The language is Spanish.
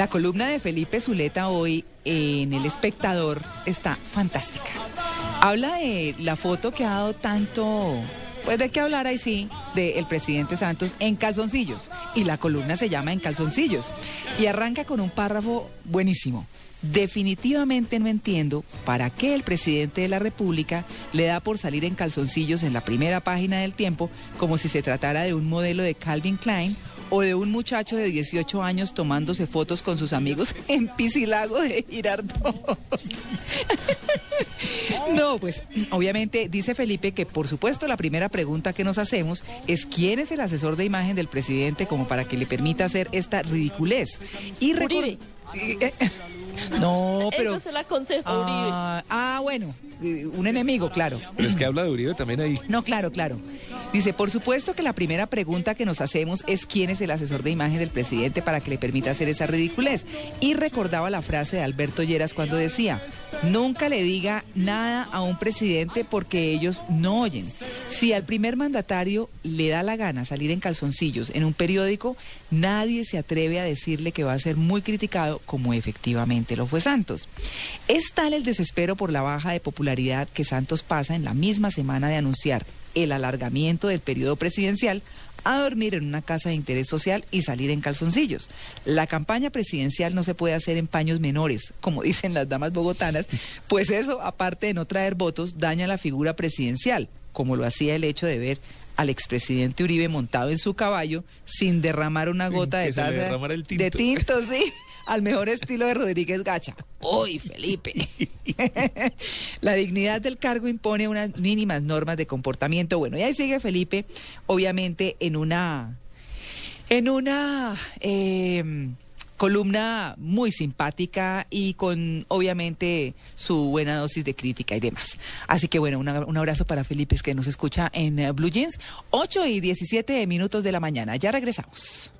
La columna de Felipe Zuleta hoy en El Espectador está fantástica. Habla de la foto que ha dado tanto, pues de qué hablar ahí sí, del presidente Santos en calzoncillos. Y la columna se llama En calzoncillos. Y arranca con un párrafo buenísimo. Definitivamente no entiendo para qué el presidente de la República le da por salir en calzoncillos en la primera página del tiempo como si se tratara de un modelo de Calvin Klein o de un muchacho de 18 años tomándose fotos con sus amigos en Piscilago de Girardot. no, pues obviamente dice Felipe que por supuesto la primera pregunta que nos hacemos es quién es el asesor de imagen del presidente como para que le permita hacer esta ridiculez. Y Uribe. No, pero. Eso se la aconsejo a Uribe. Ah, ah, bueno, eh, un enemigo, claro. Pero es que habla de Uribe también ahí. No, claro, claro. Dice, por supuesto que la primera pregunta que nos hacemos es quién es el asesor de imagen del presidente para que le permita hacer esa ridiculez. Y recordaba la frase de Alberto Lleras cuando decía, nunca le diga nada a un presidente porque ellos no oyen. Si al primer mandatario le da la gana salir en calzoncillos en un periódico, nadie se atreve a decirle que va a ser muy criticado como efectivamente lo fue Santos. Es tal el desespero por la baja de popularidad que Santos pasa en la misma semana de anunciar el alargamiento del periodo presidencial a dormir en una casa de interés social y salir en calzoncillos. La campaña presidencial no se puede hacer en paños menores, como dicen las damas bogotanas, pues eso, aparte de no traer votos, daña la figura presidencial, como lo hacía el hecho de ver al expresidente Uribe montado en su caballo sin derramar una gota de taza el de tinto. tinto, sí, al mejor estilo de Rodríguez Gacha. ¡Uy, Felipe! La dignidad del cargo impone unas mínimas normas de comportamiento. Bueno, y ahí sigue Felipe, obviamente, en una. En una. eh, columna muy simpática y con obviamente su buena dosis de crítica y demás. Así que bueno, un abrazo para Felipe que nos escucha en eh, Blue Jeans, 8 y 17 minutos de la mañana. Ya regresamos.